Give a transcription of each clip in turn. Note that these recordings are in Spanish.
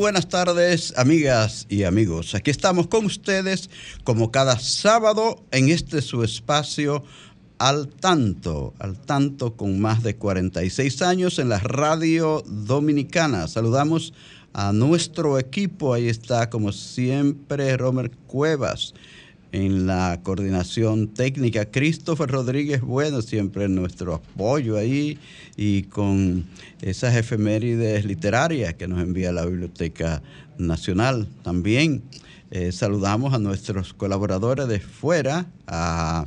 Buenas tardes, amigas y amigos. Aquí estamos con ustedes como cada sábado en este su espacio al tanto, al tanto con más de 46 años en la radio dominicana. Saludamos a nuestro equipo, ahí está como siempre Romer Cuevas en la coordinación técnica. Christopher Rodríguez, bueno, siempre nuestro apoyo ahí y con esas efemérides literarias que nos envía la Biblioteca Nacional también. Eh, saludamos a nuestros colaboradores de fuera, a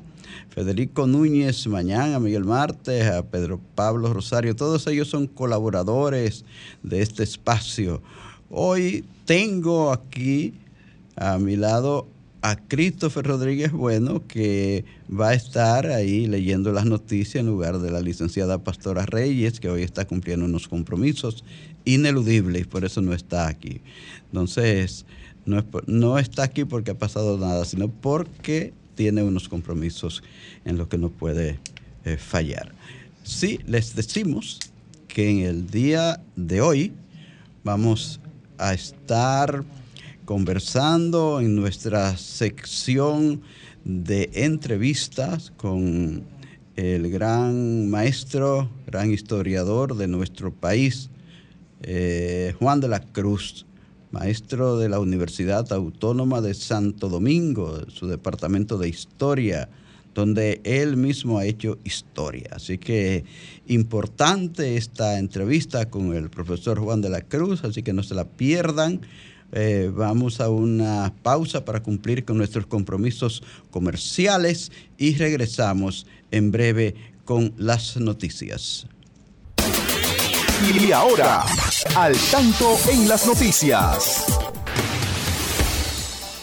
Federico Núñez Mañana, a Miguel Martes, a Pedro Pablo Rosario, todos ellos son colaboradores de este espacio. Hoy tengo aquí a mi lado a Christopher Rodríguez Bueno, que va a estar ahí leyendo las noticias en lugar de la licenciada Pastora Reyes, que hoy está cumpliendo unos compromisos ineludibles por eso no está aquí. Entonces, no, está aquí porque ha pasado nada, sino porque tiene unos compromisos en los que no puede eh, fallar. Sí, les decimos que en el día de hoy vamos a estar conversando en nuestra sección de entrevistas con el gran maestro, gran historiador de nuestro país, eh, Juan de la Cruz, maestro de la Universidad Autónoma de Santo Domingo, su departamento de historia, donde él mismo ha hecho historia. Así que importante esta entrevista con el profesor Juan de la Cruz, así que no se la pierdan. Eh, vamos a una pausa para cumplir con nuestros compromisos comerciales y regresamos en breve con las noticias. Y ahora, al tanto en las noticias.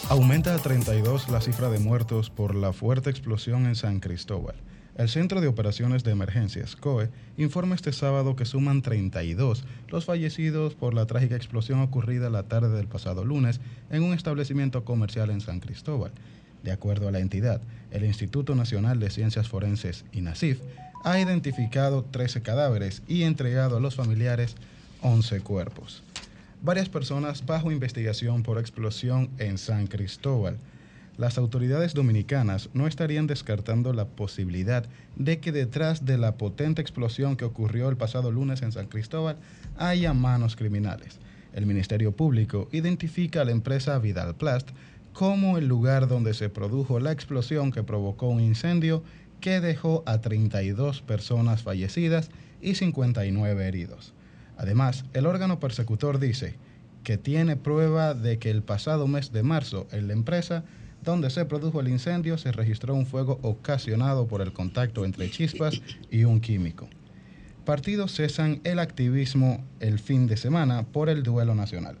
Aumenta a 32 la cifra de muertos por la fuerte explosión en San Cristóbal. El Centro de Operaciones de Emergencias, COE, informa este sábado que suman 32 los fallecidos por la trágica explosión ocurrida la tarde del pasado lunes en un establecimiento comercial en San Cristóbal. De acuerdo a la entidad, el Instituto Nacional de Ciencias Forenses, INACIF, ha identificado 13 cadáveres y entregado a los familiares 11 cuerpos. Varias personas bajo investigación por explosión en San Cristóbal las autoridades dominicanas no estarían descartando la posibilidad de que detrás de la potente explosión que ocurrió el pasado lunes en San Cristóbal haya manos criminales. El Ministerio Público identifica a la empresa Vidal Plast como el lugar donde se produjo la explosión que provocó un incendio que dejó a 32 personas fallecidas y 59 heridos. Además, el órgano persecutor dice que tiene prueba de que el pasado mes de marzo en la empresa donde se produjo el incendio se registró un fuego ocasionado por el contacto entre chispas y un químico. Partidos cesan el activismo el fin de semana por el duelo nacional.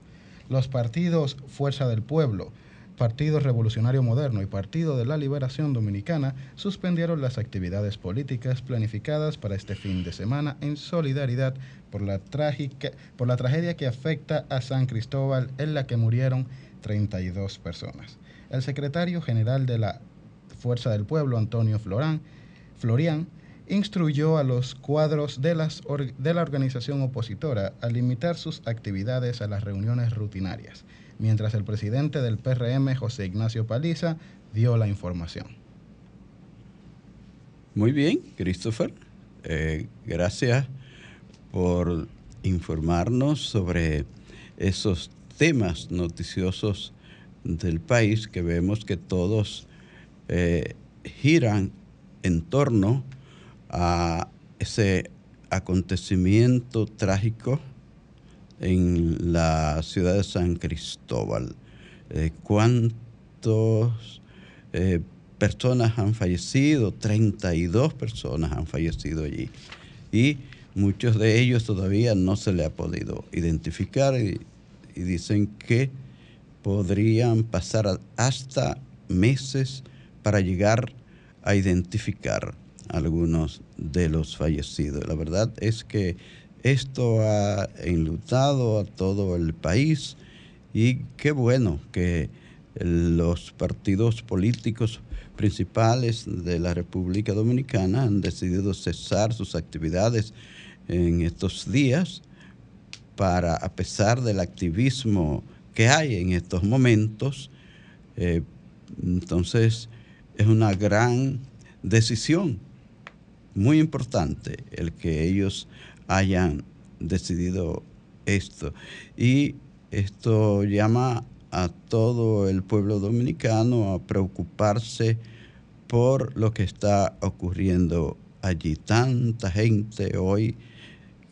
Los partidos Fuerza del Pueblo, Partido Revolucionario Moderno y Partido de la Liberación Dominicana suspendieron las actividades políticas planificadas para este fin de semana en solidaridad por la, trágica, por la tragedia que afecta a San Cristóbal en la que murieron 32 personas. El secretario general de la Fuerza del Pueblo, Antonio Florán, Florian, instruyó a los cuadros de, la organización opositora a limitar sus actividades a las reuniones rutinarias, mientras el presidente del PRM, José Ignacio Paliza, dio la información. Muy bien, Christopher. Eh, gracias por informarnos sobre esos temas noticiosos del país que vemos que todos eh, giran en torno a ese acontecimiento trágico en la ciudad de San Cristóbal. Eh, ¿Cuántas eh, personas han fallecido? 32 personas han fallecido allí. Y muchos de ellos todavía no se le ha podido identificar y dicen que podrían pasar hasta meses para llegar a identificar algunos de los fallecidos. La verdad es que esto ha enlutado a todo el país y qué bueno que los partidos políticos principales de la República Dominicana han decidido cesar sus actividades en estos días para, a pesar del activismo que hay en estos momentos, eh, entonces es una gran decisión, muy importante el que ellos hayan decidido esto. Y esto llama a todo el pueblo dominicano a preocuparse por lo que está ocurriendo allí. Tanta gente hoy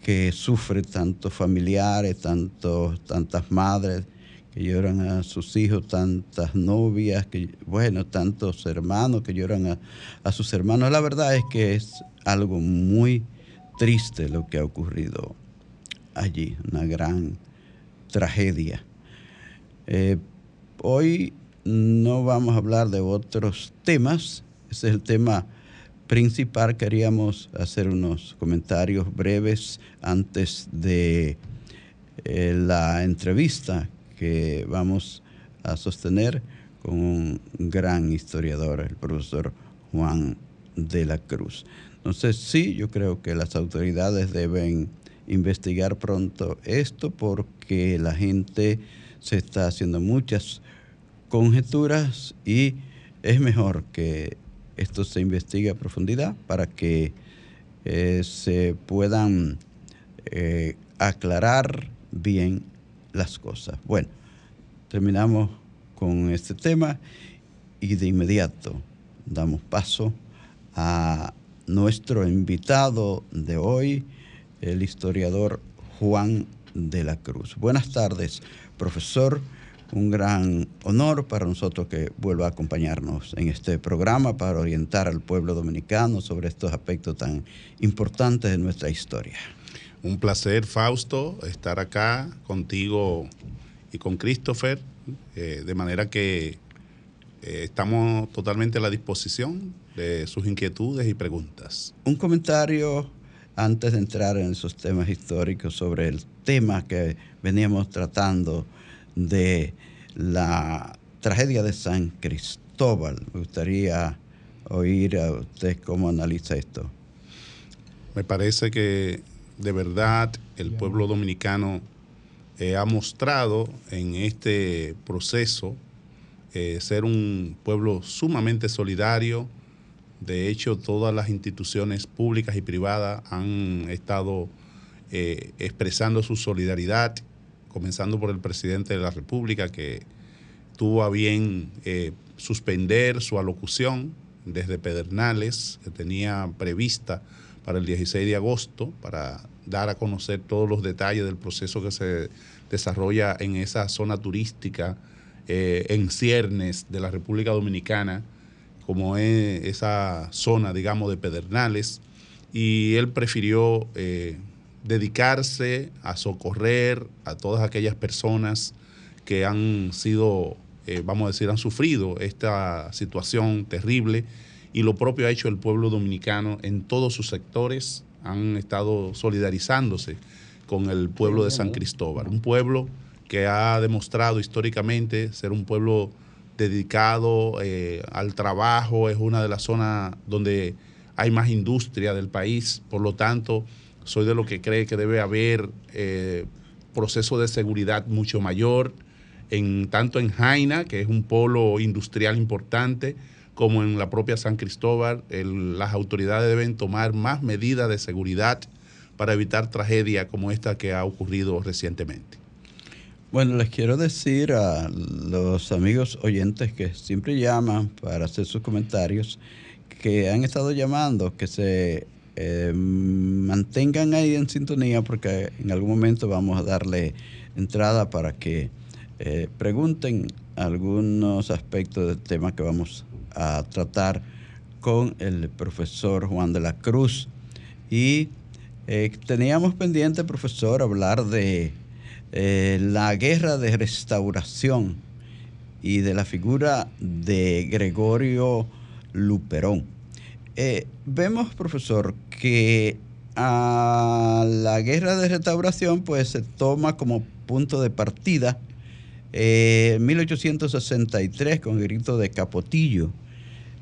que sufre, tantos familiares, tantas madres que lloran a sus hijos, tantas novias, que, bueno, tantos hermanos que lloran a, a sus hermanos. La verdad es que es algo muy triste lo que ha ocurrido allí, una gran tragedia. Eh, hoy no vamos a hablar de otros temas, ese es el tema principal. Queríamos hacer unos comentarios breves antes de eh, la entrevista que vamos a sostener con un gran historiador, el profesor Juan de la Cruz. Entonces sí, yo creo que las autoridades deben investigar pronto esto porque la gente se está haciendo muchas conjeturas y es mejor que esto se investigue a profundidad para que eh, se puedan eh, aclarar bien las cosas. Bueno, terminamos con este tema y de inmediato damos paso a nuestro invitado de hoy, el historiador Juan de la Cruz. Buenas tardes, profesor. Un gran honor para nosotros que vuelva a acompañarnos en este programa para orientar al pueblo dominicano sobre estos aspectos tan importantes de nuestra historia. Un placer, Fausto, estar acá contigo y con Christopher, eh, de manera que eh, estamos totalmente a la disposición de sus inquietudes y preguntas. Un comentario antes de entrar en esos temas históricos sobre el tema que veníamos tratando de la tragedia de San Cristóbal. Me gustaría oír a usted cómo analiza esto. Me parece que de verdad el pueblo dominicano eh, ha mostrado en este proceso eh, ser un pueblo sumamente solidario. De hecho, todas las instituciones públicas y privadas han estado eh, expresando su solidaridad, comenzando por el presidente de la República, que tuvo a bien suspender su alocución desde Pedernales, que tenía prevista para el 16 de agosto, para dar a conocer todos los detalles del proceso que se desarrolla en esa zona turística eh, en ciernes de la República Dominicana, como es esa zona, digamos, de Pedernales, y él prefirió eh, dedicarse a socorrer a todas aquellas personas que han sido, eh, vamos a decir, han sufrido esta situación terrible y lo propio ha hecho el pueblo dominicano en todos sus sectores, han estado solidarizándose con el pueblo de San Cristóbal, un pueblo que ha demostrado históricamente ser un pueblo dedicado eh, al trabajo, es una de las zonas donde hay más industria del país, por lo tanto, soy de lo que cree que debe haber eh, proceso de seguridad mucho mayor, en, tanto en Jaina, que es un polo industrial importante, como en la propia San Cristóbal, las autoridades deben tomar más medidas de seguridad para evitar tragedias como esta que ha ocurrido recientemente. Bueno, les quiero decir a los amigos oyentes que siempre llaman para hacer sus comentarios, que han estado llamando, que se eh, mantengan ahí en sintonía porque en algún momento vamos a darle entrada para que eh, pregunten algunos aspectos del tema que vamos a tratar con el profesor Juan de la Cruz. Y eh, teníamos pendiente, profesor, hablar de eh, la guerra de restauración y de la figura de Gregorio Luperón. Eh, vemos, profesor, que a la guerra de restauración pues se toma como punto de partida en 1863 con el grito de Capotillo.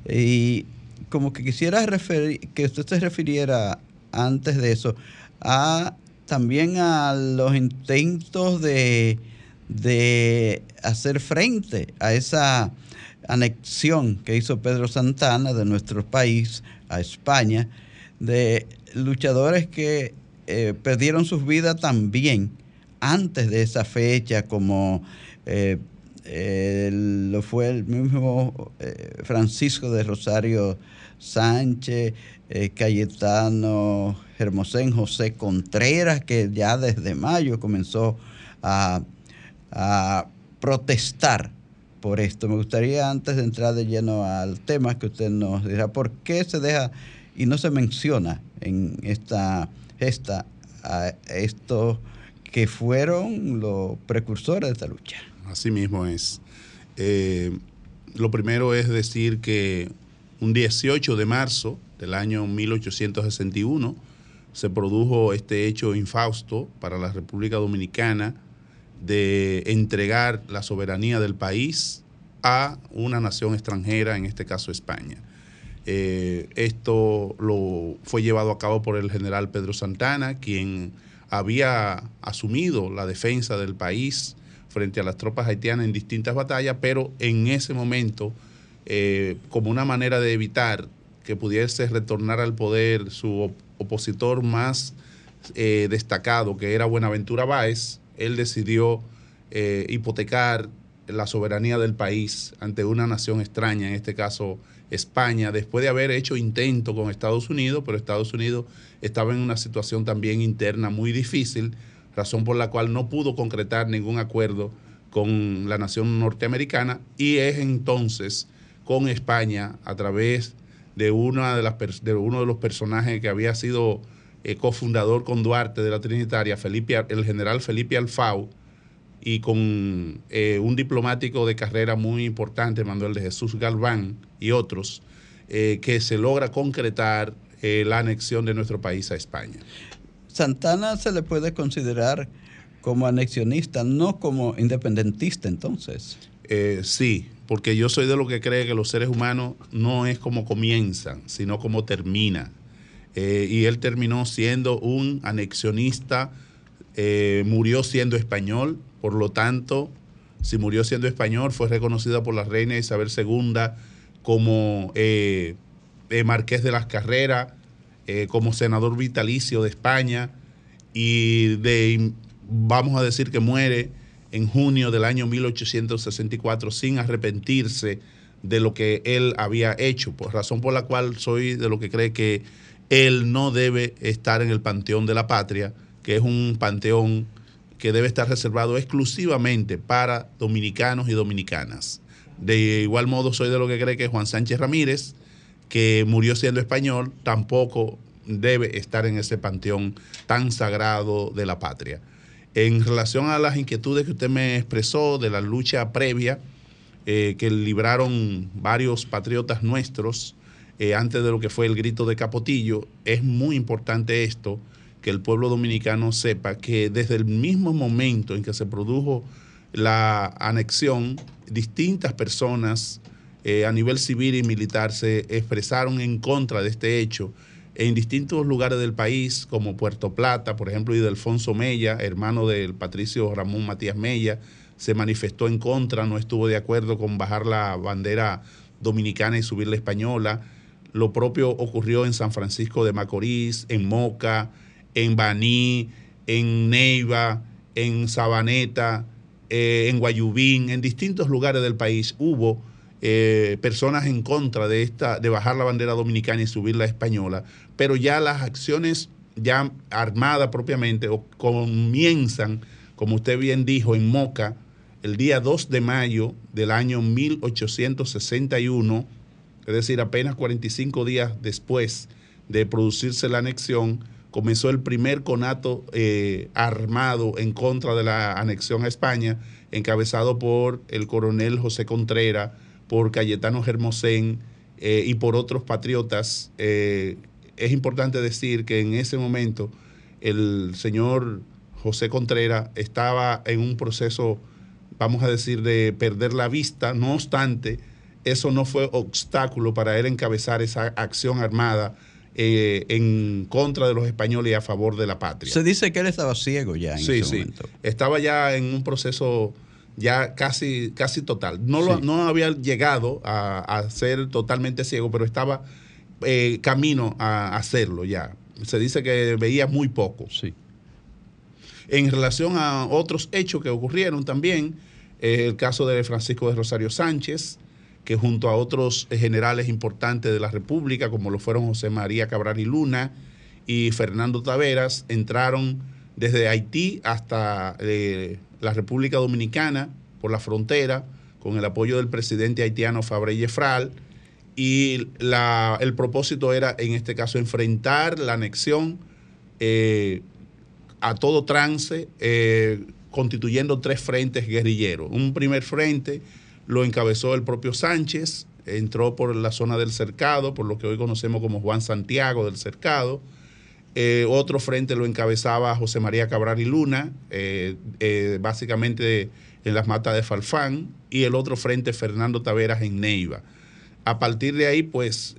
Y como que quisiera que usted se refiriera antes de eso a también a los intentos de, hacer frente a esa anexión que hizo Pedro Santana de nuestro país a España, de luchadores que eh, perdieron sus vidas también antes de esa fecha, como eh, lo fue el mismo eh, Francisco de Rosario Sánchez, Cayetano Hermosén José Contreras, que ya desde mayo comenzó a, protestar por esto. Me gustaría, antes de entrar de lleno al tema, que usted nos dirá por qué se deja y no se menciona en esta gesta a estos que fueron los precursores de esta lucha. Así mismo es. Eh, lo primero es decir que un 18 de marzo del año 1861, se produjo este hecho infausto para la República Dominicana de entregar la soberanía del país a una nación extranjera, en este caso España. Eh, esto lo fue llevado a cabo por el general Pedro Santana, quien había asumido la defensa del país frente a las tropas haitianas en distintas batallas, pero en ese momento, eh, como una manera de evitar que pudiese retornar al poder su opositor más eh, destacado, que era Buenaventura Báez, él decidió eh, hipotecar la soberanía del país ante una nación extraña, en este caso España, después de haber hecho intento con Estados Unidos, pero Estados Unidos estaba en una situación también interna muy difícil, razón por la cual no pudo concretar ningún acuerdo con la nación norteamericana y es entonces con España a través de, una de, las, de uno de los personajes que había sido eh, cofundador con Duarte de la Trinitaria, Felipe, el general Felipe Alfau, y con eh, un diplomático de carrera muy importante, Manuel de Jesús Galván y otros, eh, que se logra concretar la anexión de nuestro país a España. Santana se le puede considerar como anexionista, no como independentista entonces. sí, porque yo soy de lo que cree que los seres humanos no es como comienzan, sino como terminan. Eh, y él terminó siendo un anexionista, eh, murió siendo español, por lo tanto, si murió siendo español, fue reconocida por la reina Isabel II como eh, marqués de las carreras, como senador vitalicio de España, y de, vamos a decir que muere en junio del año 1864 sin arrepentirse de lo que él había hecho, por razón por la cual soy de lo que cree que él no debe estar en el Panteón de la Patria, que es un panteón que debe estar reservado exclusivamente para dominicanos y dominicanas. De igual modo soy de lo que cree que Juan Sánchez Ramírez, que murió siendo español, tampoco debe estar en ese panteón tan sagrado de la patria. En relación a las inquietudes que usted me expresó de la lucha previa eh, que libraron varios patriotas nuestros eh, antes de lo que fue el grito de Capotillo, es muy importante esto, que el pueblo dominicano sepa que desde el mismo momento en que se produjo la anexión, distintas personas eh, a nivel civil y militar se expresaron en contra de este hecho en distintos lugares del país, como Puerto Plata, por ejemplo, y de Alfonso Mella, hermano del patricio Ramón Matías Mella, se manifestó en contra, no estuvo de acuerdo con bajar la bandera dominicana y subir la española. Lo propio ocurrió en San Francisco de Macorís, en Moca, en Baní, en Neiva, en Sabaneta, eh, en Guayubín, en distintos lugares del país hubo eh, personas en contra de esta, de bajar la bandera dominicana y subir la española, pero ya las acciones ya armadas propiamente comienzan, como usted bien dijo, en Moca, el día 2 de mayo del año 1861, es decir, apenas 45 días después de producirse la anexión, comenzó el primer conato eh, armado en contra de la anexión a España, encabezado por el coronel José Contreras, por Cayetano Germosén eh, y por otros patriotas. Eh, es importante decir que en ese momento el señor José Contreras estaba en un proceso, vamos a decir, de perder la vista, no obstante, eso no fue obstáculo para él encabezar esa acción armada eh, en contra de los españoles y a favor de la patria. Se dice que él estaba ciego ya en ese sí. momento. Estaba ya en un proceso ya casi, casi total. No, lo, Sí. no había llegado a, a ser totalmente ciego, pero estaba eh, camino a hacerlo ya. Se dice que veía muy poco. Sí. En relación a otros hechos que ocurrieron también, eh, el caso de Francisco de Rosario Sánchez, que junto a otros generales importantes de la República, como lo fueron José María Cabral y Luna y Fernando Taveras, entraron desde Haití hasta eh, la República Dominicana por la frontera, con el apoyo del presidente haitiano Fabre Yefral, y la- el propósito era, en este caso, enfrentar la anexión eh, a todo trance, eh, constituyendo tres frentes guerrilleros. Un primer frente lo encabezó el propio Sánchez, entró por la zona del cercado, por lo que hoy conocemos como Juan Santiago del cercado. Eh, otro frente lo encabezaba José María Cabral y Luna, eh, eh, básicamente en las matas de Falfán, y el otro frente Fernando Taveras en Neiva. A partir de ahí, pues,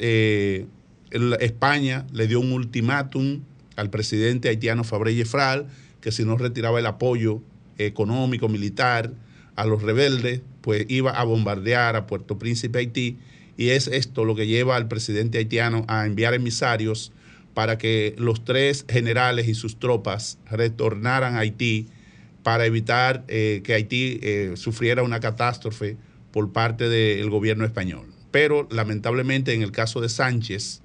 España le dio un ultimátum al presidente haitiano Fabre Yefral, que si no retiraba el apoyo económico, militar a los rebeldes, pues iba a bombardear a Puerto Príncipe, Haití. Y es esto lo que lleva al presidente haitiano a enviar emisarios para que los tres generales y sus tropas retornaran a Haití para evitar eh, que Haití eh, sufriera una catástrofe por parte del gobierno español. Pero lamentablemente en el caso de Sánchez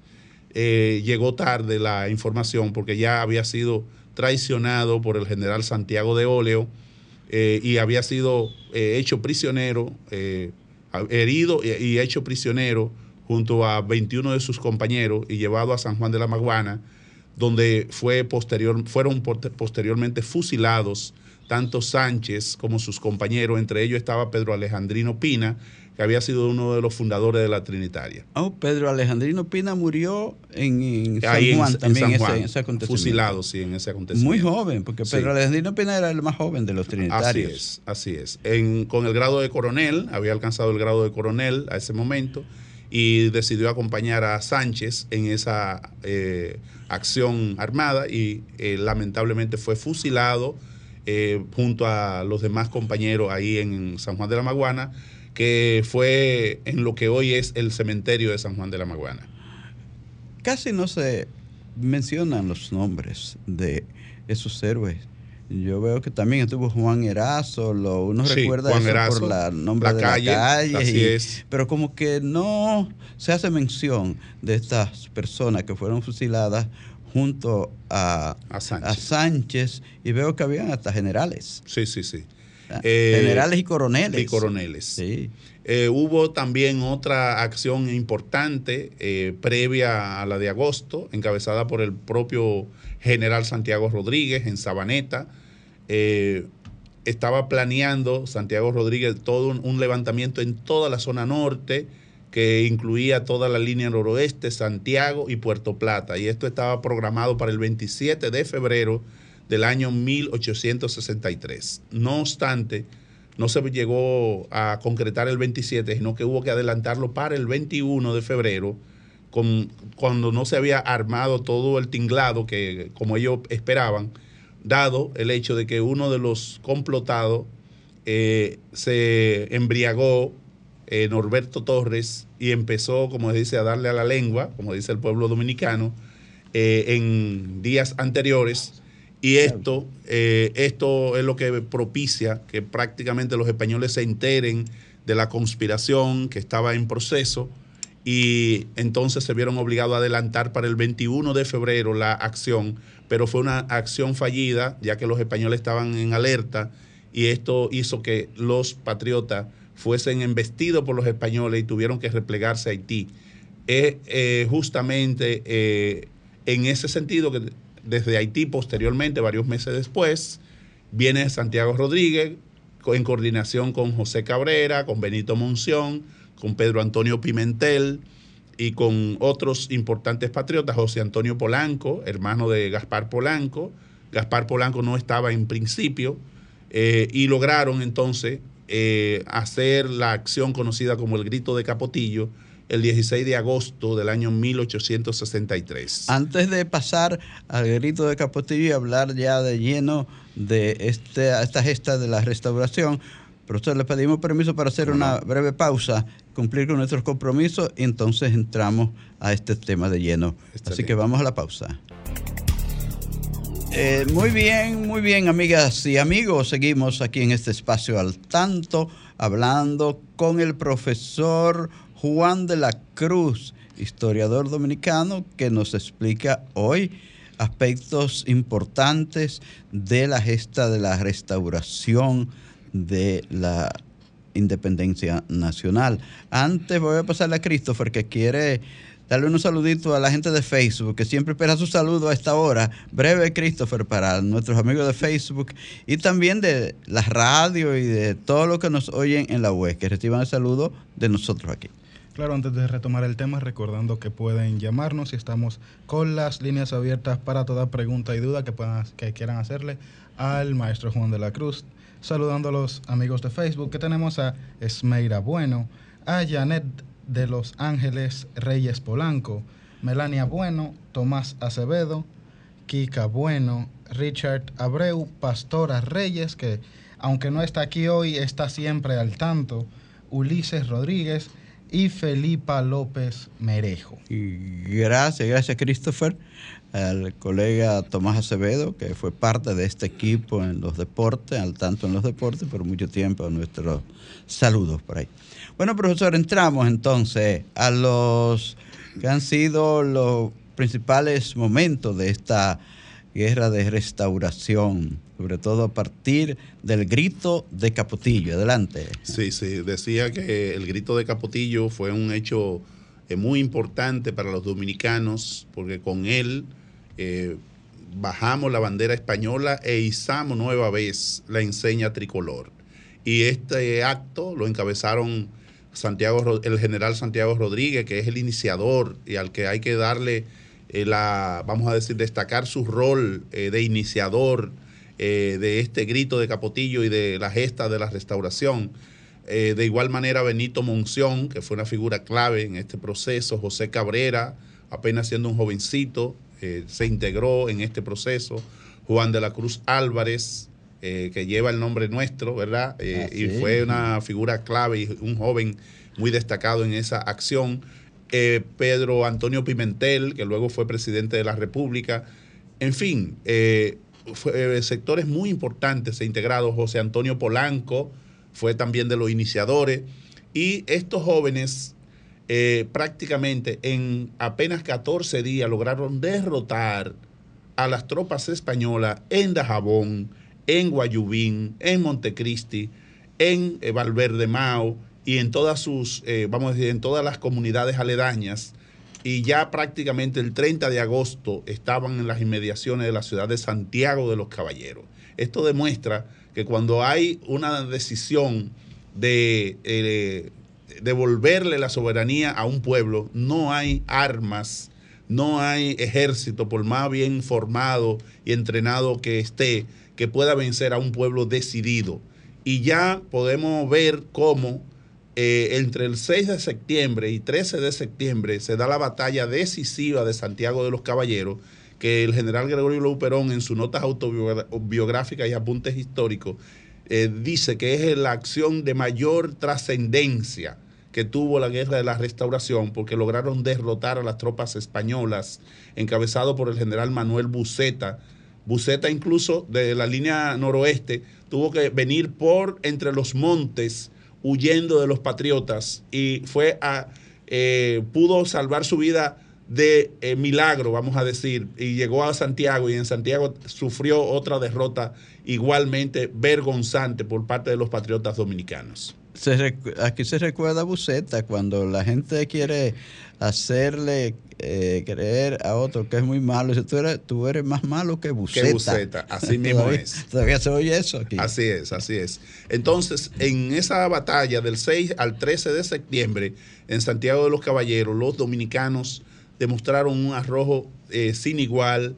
eh, llegó tarde la información porque ya había sido traicionado por el general Santiago de Óleo y había sido hecho prisionero, herido y hecho prisionero junto a 21 de sus compañeros y llevado a San Juan de la Maguana, donde fue posterior, fueron poste- posteriormente fusilados tanto Sánchez como sus compañeros, entre ellos estaba Pedro Alejandrino Pina, que había sido uno de los fundadores de la Trinitaria. Oh, Pedro Alejandrino Pina murió en, en San Ahí en- Juan en también, San ese- acontecimiento. fusilado, sí, en ese acontecimiento. Muy joven, porque Sí. Pedro Alejandrino Pina era el más joven de los Así trinitarios. es, así es. En- con el grado de coronel, había alcanzado el grado de coronel a ese momento y decidió acompañar a Sánchez en esa eh, acción armada y eh, lamentablemente fue fusilado eh, junto a los demás compañeros ahí en San Juan de la Maguana, que fue en lo que hoy es el cementerio de San Juan de la Maguana. Casi no se mencionan los nombres de esos héroes. Yo veo que también estuvo Juan Erazo, lo, uno Sí, recuerda Juan eso Erazo, por la nombre la de calle, la calle, así y- es. pero como que no se hace mención de estas personas que fueron fusiladas junto a, A Sánchez. a Sánchez y veo que habían hasta generales, Sí, sí, sí. ah, Eh, generales y coroneles. Y coroneles. Sí. Eh, hubo también otra acción importante eh, previa a la de agosto, encabezada por el propio general Santiago Rodríguez en Sabaneta. Eh, estaba planeando Santiago Rodríguez todo un, un levantamiento en toda la zona norte que incluía toda la línea noroeste, Santiago y Puerto Plata. Y esto estaba programado para el 27 de febrero del año 1863. No obstante, no se llegó a concretar el 27, sino que hubo que adelantarlo para el 21 de febrero, con- cuando no se había armado todo el tinglado que como ellos esperaban, dado el hecho de que uno de los complotados eh, se embriagó, eh, Norberto Torres, y empezó, como se dice, a darle a la lengua, como dice el pueblo dominicano, eh, en días anteriores. Y esto, esto es lo que propicia que prácticamente los españoles se enteren de la conspiración que estaba en proceso y entonces se vieron obligados a adelantar para el 21 de febrero la acción, pero fue una acción fallida ya que los españoles estaban en alerta y esto hizo que los patriotas fuesen embestidos por los españoles y tuvieron que replegarse a Haití. Es eh, justamente eh, en ese sentido que desde Haití posteriormente, varios meses después, viene Santiago Rodríguez en coordinación con José Cabrera, con Benito Monción, con Pedro Antonio Pimentel y con otros importantes patriotas, José Antonio Polanco, hermano de Gaspar Polanco. Gaspar Polanco no estaba en principio eh, y lograron entonces eh, hacer la acción conocida como el Grito de Capotillo, el 16 de agosto del año 1863. Antes de pasar al grito de Capotillo y hablar ya de lleno de este, esta gesta de la restauración, profesor, le pedimos permiso para hacer una breve pausa, cumplir con nuestros compromisos y entonces entramos a este tema de lleno. Así que vamos a la pausa. Eh, muy bien, muy bien, amigas y amigos. Seguimos aquí en este espacio al tanto, hablando con el profesor Juan de la Cruz, historiador dominicano, que nos explica hoy aspectos importantes de la gesta de la restauración de la independencia nacional. Antes voy a pasarle a Christopher que quiere darle un saludito a la gente de Facebook, que siempre espera su saludo a esta hora. Breve, Christopher, para nuestros amigos de Facebook y también de la radio y de todo lo que nos oyen en la web, que reciban el saludo de nosotros aquí. Claro, antes de retomar el tema, recordando que pueden llamarnos y estamos con las líneas abiertas para toda pregunta y duda que, puedan, que quieran hacerle al maestro Juan de la Cruz. Saludando a los amigos de Facebook, que tenemos a Esmeira Bueno, a Janet de Los Ángeles Reyes Polanco, Melania Bueno, Tomás Acevedo, Kika Bueno, Richard Abreu, Pastora Reyes, que aunque no está aquí hoy, está siempre al tanto, Ulises Rodríguez, y Felipa López Merejo. Y gracias, gracias Christopher, al colega Tomás Acevedo, que fue parte de este equipo en los deportes, al tanto en los deportes por mucho tiempo, nuestros saludos por ahí. Bueno, profesor, entramos entonces a los que han sido los principales momentos de esta guerra de restauración, sobre todo a partir del grito de Capotillo. Adelante. Sí, sí, decía que el grito de Capotillo fue un hecho eh, muy importante para los dominicanos, porque con él eh, bajamos la bandera española e izamos nueva vez la enseña tricolor. Y este acto lo encabezaron Santiago, el general Santiago Rodríguez, que es el iniciador y al que hay que darle eh, la, vamos a decir, destacar su rol eh, de iniciador eh, de este grito de Capotillo y de la gesta de la restauración. de igual manera, Benito Monción, que fue una figura clave en este proceso, José Cabrera, apenas siendo un jovencito, se integró en este proceso, Juan de la Cruz Álvarez, que lleva el nombre nuestro, ¿verdad? y fue una figura clave y un joven muy destacado en esa acción. Eh, Pedro Antonio Pimentel, que luego fue presidente de la República. En fin, eh, eh, sectores muy importantes se integrados. José Antonio Polanco fue también de los iniciadores. Y estos jóvenes prácticamente en apenas 14 días lograron derrotar a las tropas españolas en Dajabón, en Guayubín, en Montecristi, en Valverde Mao, y en todas sus, eh, vamos a decir, en todas las comunidades aledañas. Y ya prácticamente el 30 de agosto estaban en las inmediaciones de la ciudad de Santiago de los Caballeros. Esto demuestra que cuando hay una decisión de eh, devolverle la soberanía a un pueblo, no hay armas, no hay ejército, por más bien formado y entrenado que esté, que pueda vencer a un pueblo decidido. Y ya podemos ver cómo eh, entre el 6 de septiembre y 13 de septiembre se da la batalla decisiva de Santiago de los Caballeros, que el general Gregorio Luperón en sus notas autobiográficas y apuntes históricos eh, dice que es la acción de mayor trascendencia que tuvo la guerra de la restauración, porque lograron derrotar a las tropas españolas, encabezado por el general Manuel Buceta, Buceta incluso de la línea noroeste tuvo que venir por entre los montes huyendo de los patriotas y fue a, eh, pudo salvar su vida de eh, milagro, vamos a decir, y llegó a Santiago y en Santiago sufrió otra derrota igualmente vergonzante por parte de los patriotas dominicanos. aquí se recuerda a Buceta cuando la gente quiere hacerle eh, creer a otro que es muy malo. Dice, tú eres, tú eres más malo que Buceta. Que Buceta, así mismo es. Todavía se oye eso aquí. Así es, así es. Entonces, en esa batalla del 6 al 13 de septiembre, en Santiago de los Caballeros, los dominicanos demostraron un arrojo eh, sin igual,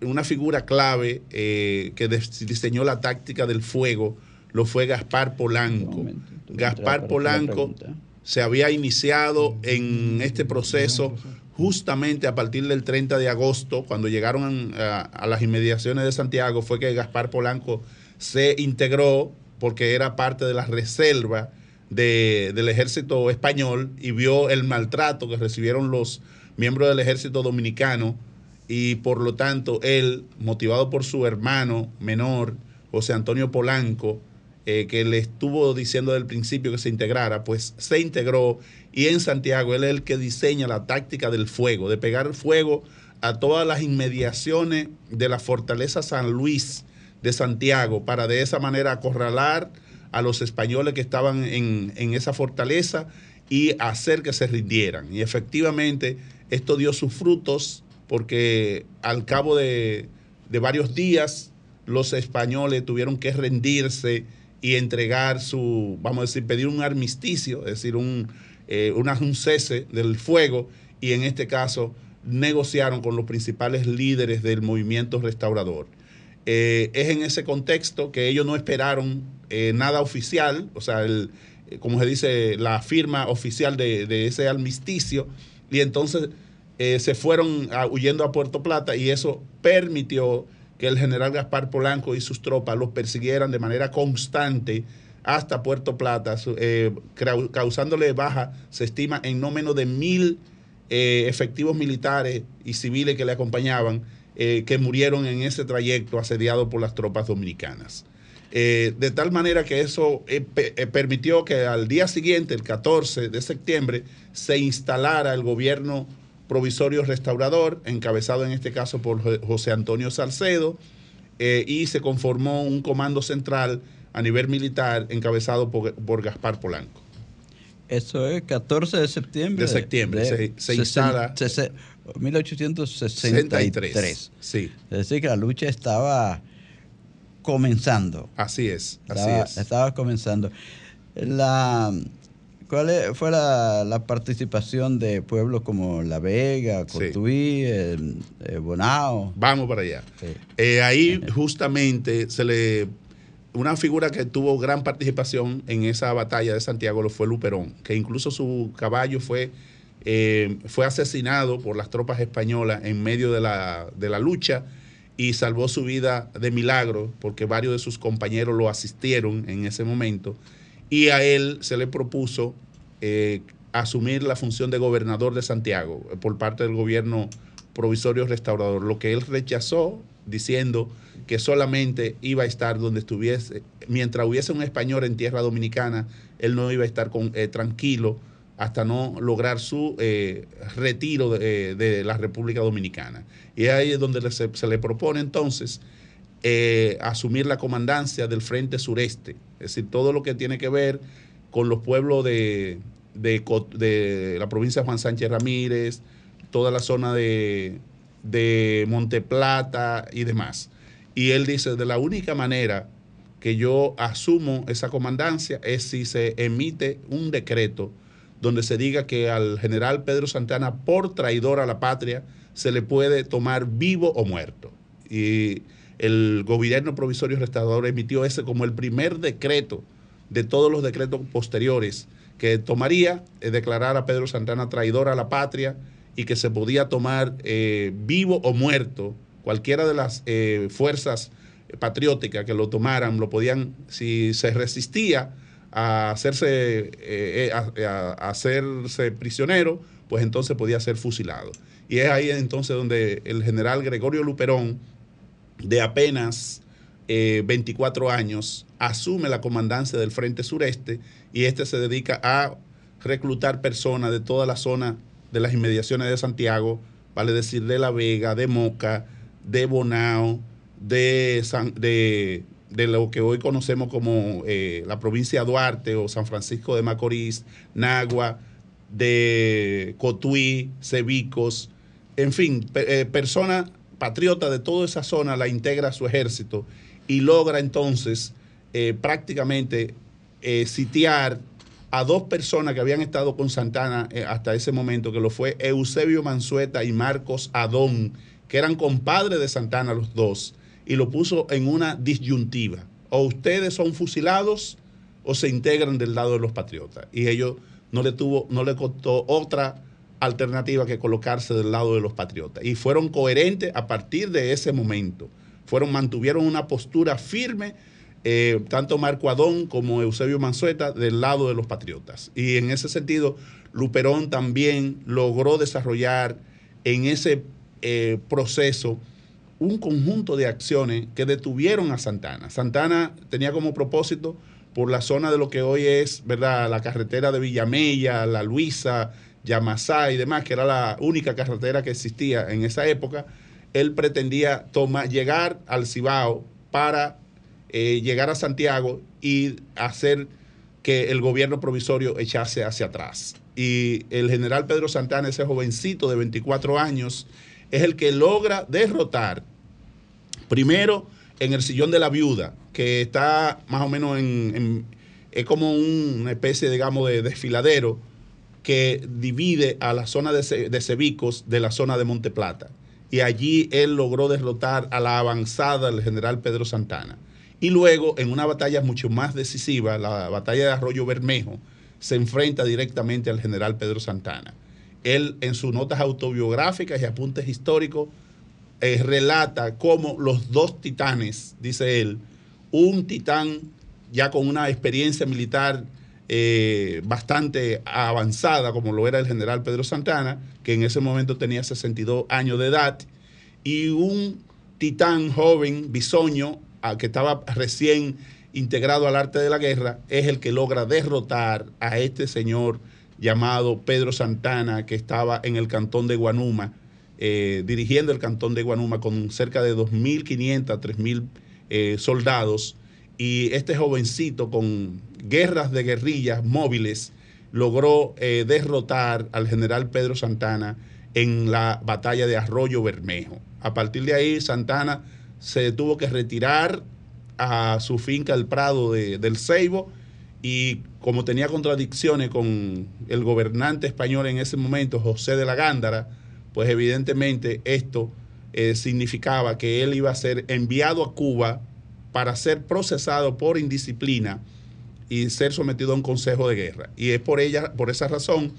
una figura clave eh, que diseñó la táctica del fuego, lo fue Gaspar Polanco. Gaspar Polanco se había iniciado en este proceso justamente a partir del 30 de agosto, cuando llegaron a, las inmediaciones de Santiago, fue que Gaspar Polanco se integró porque era parte de la reserva del ejército español y vio el maltrato que recibieron los miembro del ejército dominicano y por lo tanto él, motivado por su hermano menor, José Antonio Polanco, eh, que le estuvo diciendo desde el principio que se integrara, pues se integró y en Santiago él es el que diseña la táctica del fuego, de pegar fuego a todas las inmediaciones de la fortaleza San Luis de Santiago para de esa manera acorralar a los españoles que estaban en, en esa fortaleza y hacer que se rindieran. Y efectivamente esto dio sus frutos porque al cabo de, varios días los españoles tuvieron que rendirse y entregar su, vamos a decir, pedir un armisticio, es decir, un, eh, un cese del fuego y en este caso negociaron con los principales líderes del movimiento restaurador. Eh, es en ese contexto que ellos no esperaron eh, nada oficial, o sea, el, como se dice, la firma oficial de, ese armisticio, y entonces eh, se fueron huyendo a Puerto Plata y eso permitió que el general Gaspar Polanco y sus tropas los persiguieran de manera constante hasta Puerto Plata, eh, causándole baja, se estima, en no menos de mil eh, efectivos militares y civiles que le acompañaban, que murieron en ese trayecto asediado por las tropas dominicanas. de tal manera que eso permitió que al día siguiente, el 14 de septiembre, se instalara el gobierno provisorio restaurador, encabezado en este caso por José Antonio Salcedo, eh, y se conformó un comando central a nivel militar encabezado por, Gaspar Polanco. Eso es 14 de septiembre. De septiembre, se, instala. 1863. Sí. Es decir, que la lucha estaba comenzando. Así es, así es. Estaba comenzando. La, ¿Cuál fue la, participación de pueblos como La Vega, Cotuí, eh, Bonao? Vamos para allá. Eh, ahí justamente se le una figura que tuvo gran participación en esa batalla de Santiago lo fue Luperón, que incluso su caballo fue, eh, fue asesinado por las tropas españolas en medio de la, de la lucha y salvó su vida de milagro porque varios de sus compañeros lo asistieron en ese momento y a él se le propuso eh, asumir la función de gobernador de Santiago eh, por parte del gobierno provisorio restaurador, lo que él rechazó diciendo que solamente iba a estar donde estuviese, mientras hubiese un español en tierra dominicana, él no iba a estar eh, tranquilo hasta no lograr su retiro de, la República Dominicana. Y ahí es donde se, se le propone entonces asumir la comandancia del Frente Sureste, es decir, todo lo que tiene que ver con los pueblos de, de, la provincia de Juan Sánchez Ramírez, toda la zona de, de Monteplata y demás. Y él dice, de la única manera que yo asumo esa comandancia es si se emite un decreto donde se diga que al general Pedro Santana, por traidor a la patria, se le puede tomar vivo o muerto. Y el gobierno provisorio restaurador emitió ese como el primer decreto de todos los decretos posteriores que tomaría eh, declarar a Pedro Santana traidor a la patria y que se podía tomar eh, vivo o muerto, cualquiera de las eh, fuerzas patrióticas que lo tomaran, lo podían, si se resistía a hacerse, a hacerse prisionero, pues entonces podía ser fusilado. Y es ahí entonces donde el general Gregorio Luperón, de apenas 24 eh, años, asume la comandancia del Frente Sureste y este se dedica a reclutar personas de toda la zona de las inmediaciones de Santiago, vale decir, de La Vega, de Moca, de Bonao, de, de, lo que hoy conocemos como eh, la provincia de Duarte o San Francisco de Macorís, Nagua, de Cotuí, Cebicos, en fin, eh, personas patriotas de toda esa zona la integra a su ejército y logra entonces eh, prácticamente sitiar a dos personas que habían estado con Santana eh, hasta ese momento, que lo fue Eusebio Mansueta y Marcos Adón, que eran compadres de Santana los dos, y lo puso en una disyuntiva. O ustedes son fusilados o se integran del lado de los patriotas. Y ellos no le tuvo, no le costó otra alternativa que colocarse del lado de los patriotas. Y fueron coherentes a partir de ese momento. Fueron, mantuvieron una postura firme eh, tanto Marco Adón como Eusebio Manzueta del lado de los patriotas. Y en ese sentido, Luperón también logró desarrollar en ese eh, proceso un conjunto de acciones que detuvieron a Santana. Santana tenía como propósito por la zona de lo que hoy es, ¿verdad? La carretera de Villamella, La Luisa, Yamasá y demás, que era la única carretera que existía en esa época, él pretendía llegar al Cibao para eh, llegar a Santiago y hacer que el gobierno provisorio echase hacia atrás. Y el general Pedro Santana, ese jovencito de 24 años, es el que logra derrotar, primero en el sillón de la viuda, que está más o menos en, es como una especie, digamos, de desfiladero que divide a la zona de, de Cebicos de la zona de Monte Plata. Y allí él logró derrotar a la avanzada del general Pedro Santana. Y luego, en una batalla mucho más decisiva, la batalla de Arroyo Bermejo, se enfrenta directamente al general Pedro Santana. Él, en sus notas autobiográficas y apuntes históricos, eh, relata cómo los dos titanes, dice él, un titán ya con una experiencia militar eh, bastante avanzada, como lo era el general Pedro Santana, que en ese momento tenía 62 años de edad, y un titán joven, bisoño, que estaba recién integrado al arte de la guerra, es el que logra derrotar a este señor llamado Pedro Santana, que estaba en el cantón de Guanuma, eh, dirigiendo el cantón de Guanuma con cerca de 2.500 a 3.000 eh, soldados. Y este jovencito con guerras de guerrillas móviles logró eh, derrotar al general Pedro Santana en la batalla de Arroyo Bermejo. A partir de ahí, Santana se tuvo que retirar a su finca El Prado del Ceibo y como tenía contradicciones con el gobernante español en ese momento, José de la Gándara, pues evidentemente esto eh, significaba que él iba a ser enviado a Cuba para ser procesado por indisciplina y ser sometido a un consejo de guerra. Y es por ella, por esa razón,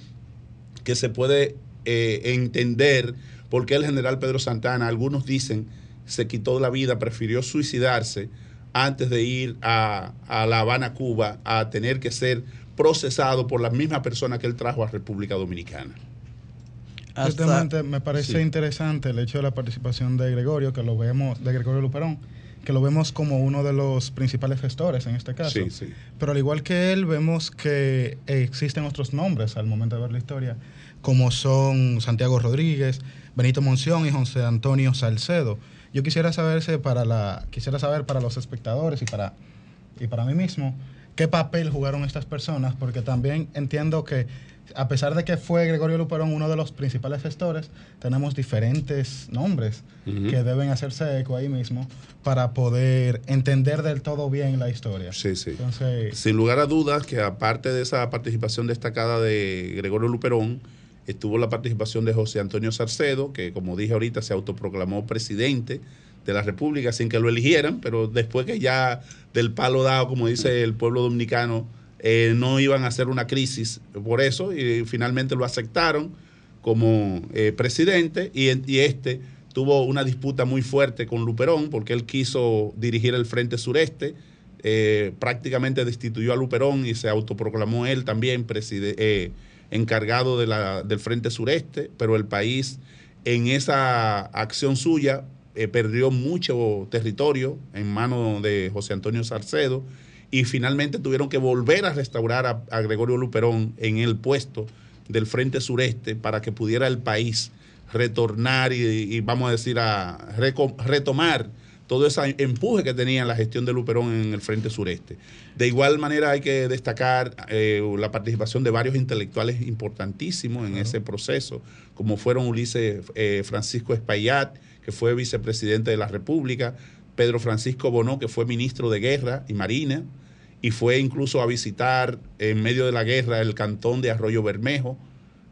que se puede eh, entender por qué el general Pedro Santana, algunos dicen, se quitó la vida, prefirió suicidarse antes de ir a, La Habana, Cuba, a tener que ser procesado por la misma persona que él trajo a República Dominicana. me parece interesante el hecho de la participación de Gregorio, que lo vemos, de Gregorio Luperón, que lo vemos como uno de los principales gestores en este caso. Pero al igual que él, vemos que existen otros nombres al momento de ver la historia, como son Santiago Rodríguez, Benito Monción y José Antonio Salcedo. Yo quisiera saberse para la, quisiera saber para los espectadores y para, y para mí mismo qué papel jugaron estas personas, porque también entiendo que a pesar de que fue Gregorio Luperón uno de los principales gestores, tenemos diferentes nombres que deben hacerse eco ahí mismo para poder entender del todo bien la historia. Sí, sí. Sin lugar a dudas que aparte de esa participación destacada de Gregorio Luperón, estuvo la participación de José Antonio Sarcedo, que como dije ahorita se autoproclamó presidente de la República sin que lo eligieran, pero después que ya del palo dado, como dice el pueblo dominicano, eh, no iban a hacer una crisis por eso y finalmente lo aceptaron como eh, presidente y, este tuvo una disputa muy fuerte con Luperón porque él quiso dirigir el Frente Sureste, eh, prácticamente destituyó a Luperón y se autoproclamó él también encargado del Frente Sureste, pero el país en esa acción suya perdió mucho territorio en manos de José Antonio Salcedo y finalmente tuvieron que volver a restaurar a, Gregorio Luperón en el puesto del Frente Sureste para que pudiera el país retornar y, vamos a decir, a retomar todo ese empuje que tenía la gestión de Luperón en el Frente Sureste. De igual manera hay que destacar eh, la participación de varios intelectuales importantísimos en ese proceso, como fueron Ulises eh, Francisco Espaillat, que fue vicepresidente de la República, Pedro Francisco Bonó, que fue ministro de Guerra y Marina, y fue incluso a visitar en medio de la guerra el cantón de Arroyo Bermejo,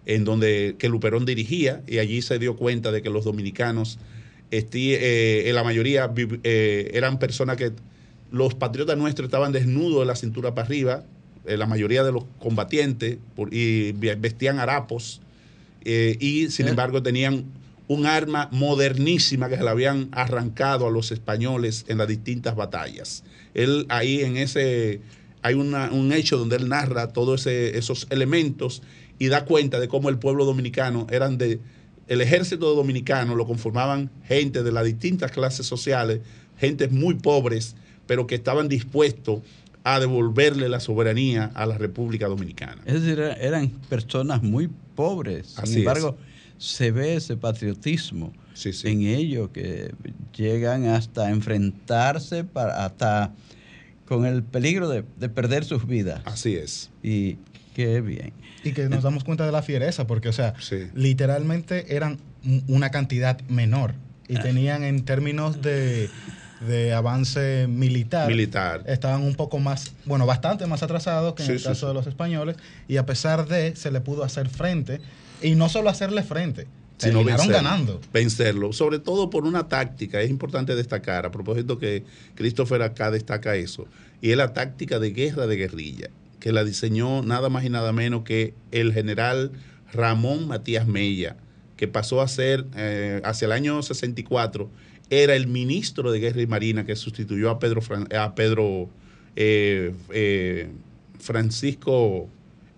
en donde que Luperón dirigía, y allí se dio cuenta de que los dominicanos, eh, en la mayoría eh, eran personas que los patriotas nuestros estaban desnudos de la cintura para arriba, eh, la mayoría de los combatientes, y vestían harapos, y sin embargo tenían un arma modernísima que se la habían arrancado a los españoles en las distintas batallas. Él ahí en ese, hay un hecho donde él narra todos esos elementos y da cuenta de cómo el pueblo dominicano eran de, el ejército dominicano lo conformaban gente de las distintas clases sociales, gente muy pobres, pero que estaban dispuestos a devolverle la soberanía a la República Dominicana. Es decir, eran personas muy pobres. Sin embargo, se ve ese patriotismo en ellos que llegan hasta enfrentarse para, hasta con el peligro de, perder sus vidas. Así es. Y qué bien. Y que nos damos cuenta de la fiereza, porque, o sea, literalmente eran una cantidad menor y ah. tenían en términos de, avance militar, militar, estaban un poco más, bueno, bastante más atrasados que en el caso de los españoles, y a pesar de, se le pudo hacer frente y no solo hacerle frente, sino vencerlo, ganando. Vencerlo, sobre todo por una táctica, es importante destacar, a propósito que Christopher acá destaca eso, y es la táctica de guerra de guerrilla, que la diseñó nada más y nada menos que el general Ramón Matías Mella, que pasó a ser, eh, hacia el año 64, era el ministro de Guerra y Marina que sustituyó a Pedro, a Pedro eh, eh, Francisco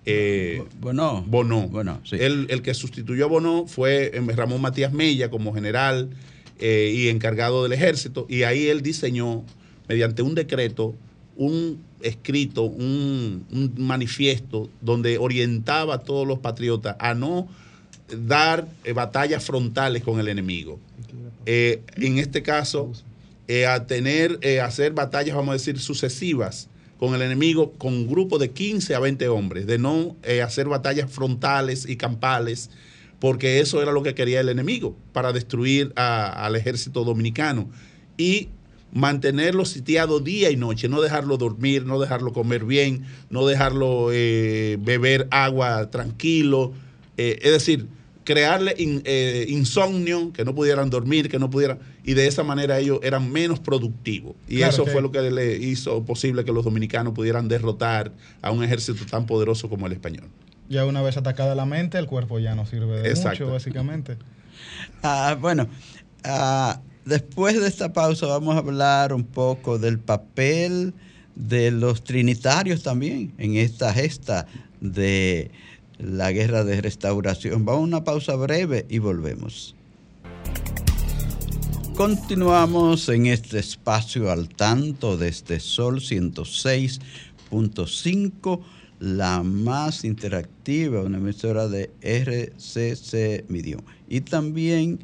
eh, Bonó. Bonó. el, que sustituyó a Bonó fue em, Ramón Matías Mella como general eh, y encargado del ejército. Y ahí él diseñó, mediante un decreto, un escrito, un, manifiesto donde orientaba a todos los patriotas a no dar eh, batallas frontales con el enemigo. Eh, en este caso, a tener, hacer batallas, vamos a decir, sucesivas con el enemigo con un grupo de 15 a 20 hombres, de no eh, hacer batallas frontales y campales, porque eso era lo que quería el enemigo, para destruir al ejército dominicano. Y mantenerlo sitiado día y noche, no dejarlo dormir, no dejarlo comer bien, no dejarlo eh, beber agua tranquilo. Eh, es decir, crearle insomnio, que no pudieran dormir, que no pudieran, y de esa manera ellos eran menos productivos. Y eso fue lo que le hizo posible que los dominicanos pudieran derrotar a un ejército tan poderoso como el español. Ya una vez atacada la mente, el cuerpo ya no sirve de mucho, básicamente. Ah, bueno, ah, después de esta pausa vamos a hablar un poco del papel de los trinitarios también en esta gesta de la guerra de restauración. Vamos a una pausa breve y volvemos. Continuamos en este espacio al tanto de este Sol 106.5, la más interactiva, una emisora de RCC Medium. Y también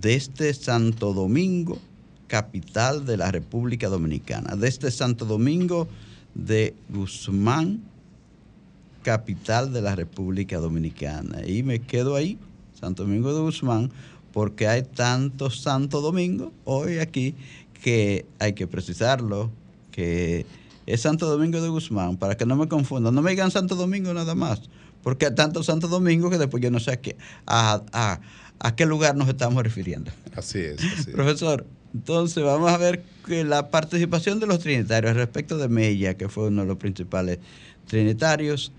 desde Santo Domingo, capital de la República Dominicana. Desde Santo Domingo de Guzmán, capital de la República Dominicana. Y me quedo ahí, Santo Domingo de Guzmán, porque hay tantos Santo Domingo hoy aquí que hay que precisarlo, que es Santo Domingo de Guzmán, para que no me confundan. No me digan Santo Domingo nada más, porque hay tantos Santo Domingo que después yo no sé a qué, a, a, qué lugar nos estamos refiriendo. Así es. Profesor, entonces vamos a ver que la participación de los trinitarios respecto de Mella, que fue uno de los principales trinitarios,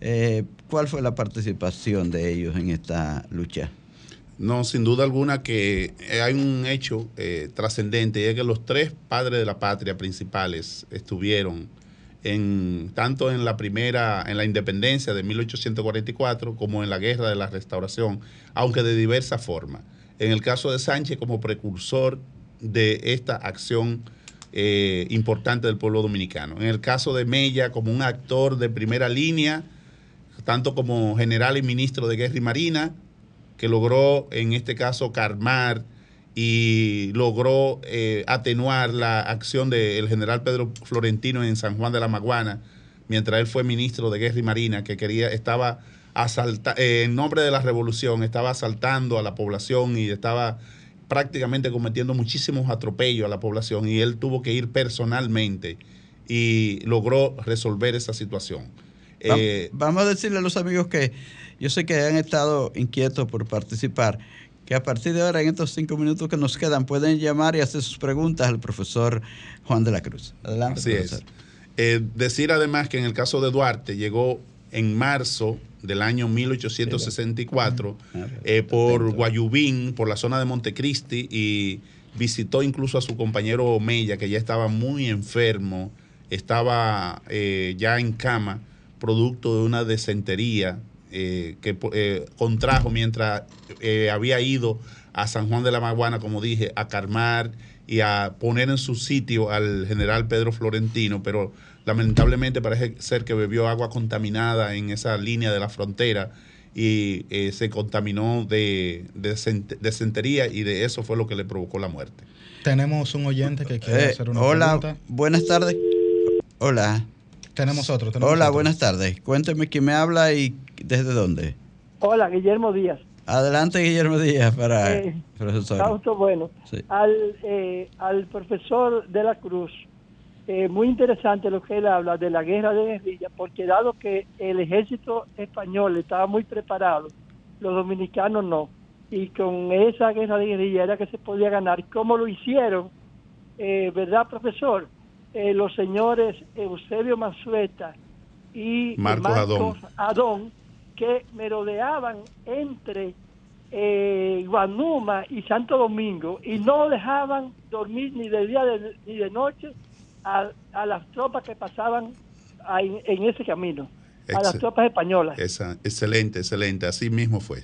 eh, ¿Cuál fue la participación de ellos en esta lucha? No, sin duda alguna que hay un hecho eh, trascendente y es que los tres padres de la patria principales estuvieron en, tanto en la primera, en la independencia de 1844 como en la guerra de la restauración, aunque de diversa forma. en el caso de Sánchez como precursor de esta acción eh, importante del pueblo dominicano. En el caso de Mella como un actor de primera línea, tanto como general y ministro de Guerra y Marina, que logró en este caso calmar y logró eh, atenuar la acción del general Pedro Florentino en San Juan de la Maguana, mientras él fue ministro de Guerra y Marina, que quería, estaba asalta, eh, en nombre de la revolución, estaba asaltando a la población y estaba prácticamente cometiendo muchísimos atropellos a la población y él tuvo que ir personalmente y logró resolver esa situación. Eh, vamos a decirle a los amigos que yo sé que han estado inquietos por participar que a partir de ahora, en estos cinco minutos que nos quedan, pueden llamar y hacer sus preguntas al profesor Juan de la Cruz. Adelante. Así es. Eh, decir además que en el caso de Duarte llegó en marzo del año 1864 eh, por Guayubín, por la zona de Montecristi y visitó incluso a su compañero Mella, que ya estaba muy enfermo, estaba eh, ya en cama, producto de una desentería eh, que eh, contrajo mientras eh, había ido a San Juan de la Maguana, como dije, a calmar y a poner en su sitio al general Pedro Florentino, pero lamentablemente parece ser que bebió agua contaminada en esa línea de la frontera y se contaminó de, de, y de eso fue lo que le provocó la muerte. Tenemos un oyente que quiere hacer una hola, Hola, buenas tardes. Hola. Tenemos otro. Hola, buenas tardes. Cuénteme quién me habla y desde dónde. Hola, Guillermo Díaz. Adelante, Guillermo Díaz, para eh, profesor. bueno. Al, eh, al profesor de la Cruz, eh, muy interesante lo que él habla de la guerra de guerrilla, porque dado que el ejército español estaba muy preparado, los dominicanos no. Y con esa guerra de guerrilla era que se podía ganar. ¿Cómo lo hicieron? ¿Verdad, profesor? Eh, los señores Eusebio Mansueta y Marcos, Adón. que merodeaban entre eh, Guanuma y Santo Domingo y no dejaban dormir ni de día ni de noche a, las tropas que pasaban en, ese camino, a las tropas españolas. excelente, excelente, así mismo fue.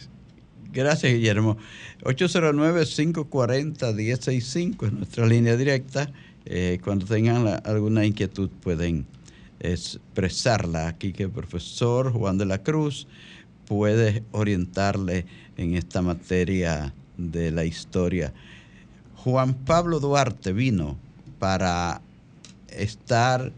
Gracias, Guillermo. 809-540-165 es nuestra línea directa. Eh, cuando tengan alguna inquietud pueden expresarla aquí que el profesor Juan de la Cruz puede orientarle en esta materia de la historia. Juan Pablo Duarte vino para estar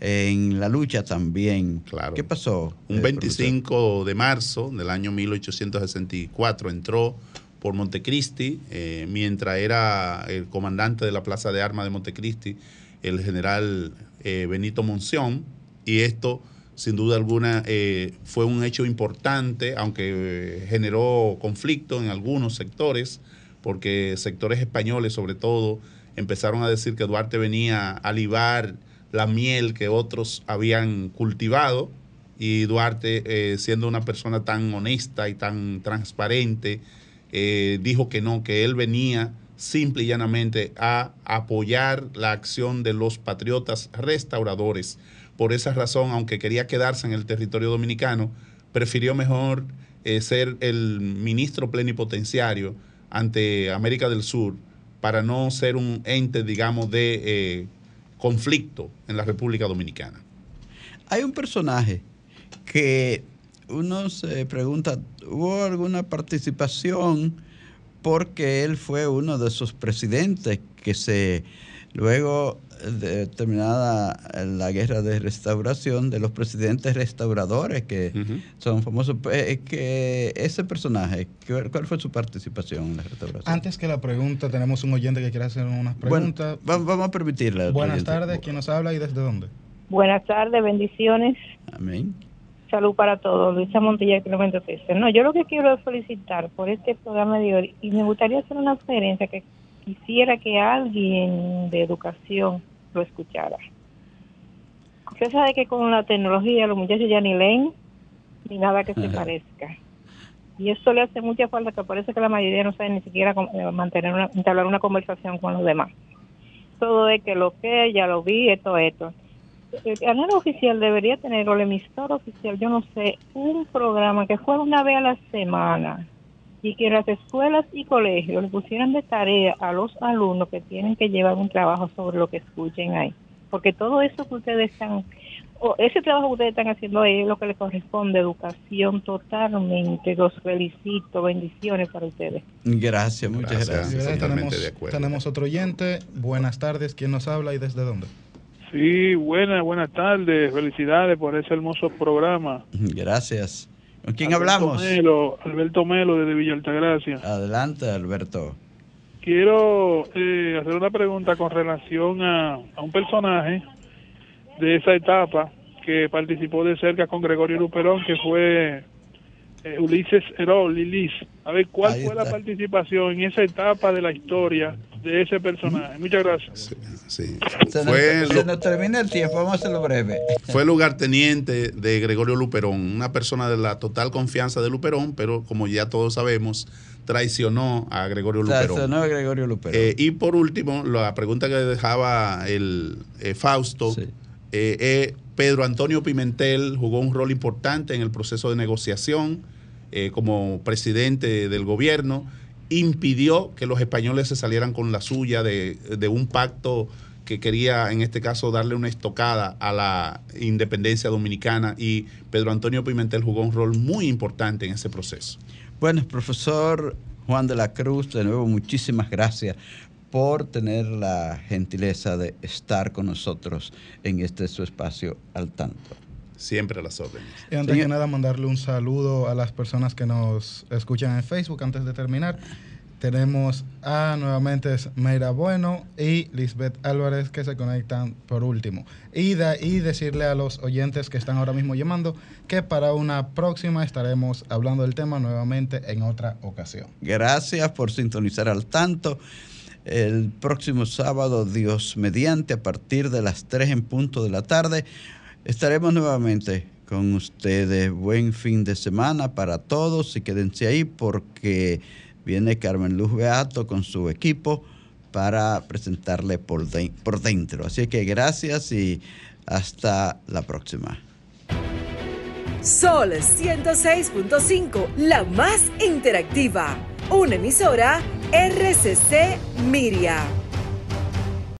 en la lucha también. Claro. ¿Qué pasó? Un 25 de marzo del año 1864 entró por Montecristi, eh, mientras era el comandante de la Plaza de Armas de Montecristi, el general eh, Benito Monción, y esto sin duda alguna eh, fue un hecho importante, aunque generó conflicto en algunos sectores, porque sectores españoles sobre todo empezaron a decir que Duarte venía a libar la miel que otros habían cultivado, y Duarte, siendo una persona tan honesta y tan transparente, eh, dijo que no, que él venía simple y llanamente a apoyar la acción de los patriotas restauradores. Por esa razón, aunque quería quedarse en el territorio dominicano, prefirió mejor eh, ser el ministro plenipotenciario ante América del Sur para no ser un ente, digamos, de eh, conflicto en la República Dominicana. Hay un personaje que uno se pregunta, ¿hubo alguna participación? Porque él fue uno de esos presidentes que se, luego de terminada la guerra de restauración, de los presidentes restauradores que son famosos, eh, que ese personaje, ¿cuál fue su participación en la restauración? Antes que la pregunta, tenemos un oyente que quiere hacer unas preguntas. vamos a permitirle. Buenas tardes, ¿quién nos habla y desde dónde? Buenas tardes, bendiciones. Amén. Salud para todos, Luisa Montilla, kilómetro 13. No, yo lo que quiero es felicitar por este programa de hoy y me gustaría hacer una sugerencia que quisiera que alguien de educación lo escuchara. Usted sabe que con la tecnología los muchachos ya ni leen ni nada que se parezca. Y eso le hace mucha falta que parece que la mayoría no sabe ni siquiera eh, mantener una, entablar una conversación con los demás. Todo es que lo que ya lo vi, esto, esto el canal oficial debería tener, o el emisor oficial, yo no sé, un programa que fuera una vez a la semana, y que las escuelas y colegios le pusieran de tarea a los alumnos que tienen que llevar un trabajo sobre lo que escuchen ahí. Porque todo eso que ustedes están, o ese trabajo que ustedes están haciendo es lo que les corresponde, educación totalmente. Los felicito, bendiciones para ustedes. Gracias, muchas gracias. Tenemos, tenemos otro oyente. Buenas tardes, ¿quién nos habla y desde dónde? Sí, buenas, buenas tardes. Felicidades por ese hermoso programa. Gracias. ¿Con quién hablamos? Melo, Alberto Melo desde Villa Altagracia. Adelante, Alberto. Quiero eh, hacer una pregunta con relación a, un personaje de esa etapa que participó de cerca con Gregorio Luperón, que fue eh, Ulises Herol, Lilis. A ver, ¿cuál fue la participación en esa etapa de la historia de ese personaje. Muchas gracias. Sí, Se, fue nos, termina el tiempo, vamos a hacerlo breve. Fue lugarteniente de Gregorio Luperón, una persona de la total confianza de Luperón, pero como ya todos sabemos, traicionó a Gregorio Luperón. Traicionó a Gregorio Luperón. Eh, y por último, la pregunta que dejaba el eh, Fausto, eh, Pedro Antonio Pimentel jugó un rol importante en el proceso de negociación como presidente del gobierno impidió que los españoles se salieran con la suya de, un pacto que quería, en este caso, darle una estocada a la independencia dominicana y Pedro Antonio Pimentel jugó un rol muy importante en ese proceso. Bueno, profesor Juan de la Cruz, de nuevo muchísimas gracias por tener la gentileza de estar con nosotros en este su espacio al tanto. Siempre a las órdenes. Y antes de nada, mandarle un saludo a las personas que nos escuchan en Facebook antes de terminar. Tenemos a nuevamente Meira Bueno y Lisbeth Álvarez que se conectan por último. Y, y decirle a los oyentes que están ahora mismo llamando que para una próxima estaremos hablando del tema nuevamente en otra ocasión. Gracias por sintonizar al tanto. El próximo sábado, Dios mediante, a partir de las 3 en punto de la tarde, Estaremos nuevamente con ustedes. Buen fin de semana para todos y quédense ahí porque viene Carmen Luz Beato con su equipo para presentarle por, dentro. Así que gracias y hasta la próxima. Sol 106.5, la más interactiva. Una emisora RCC Miria.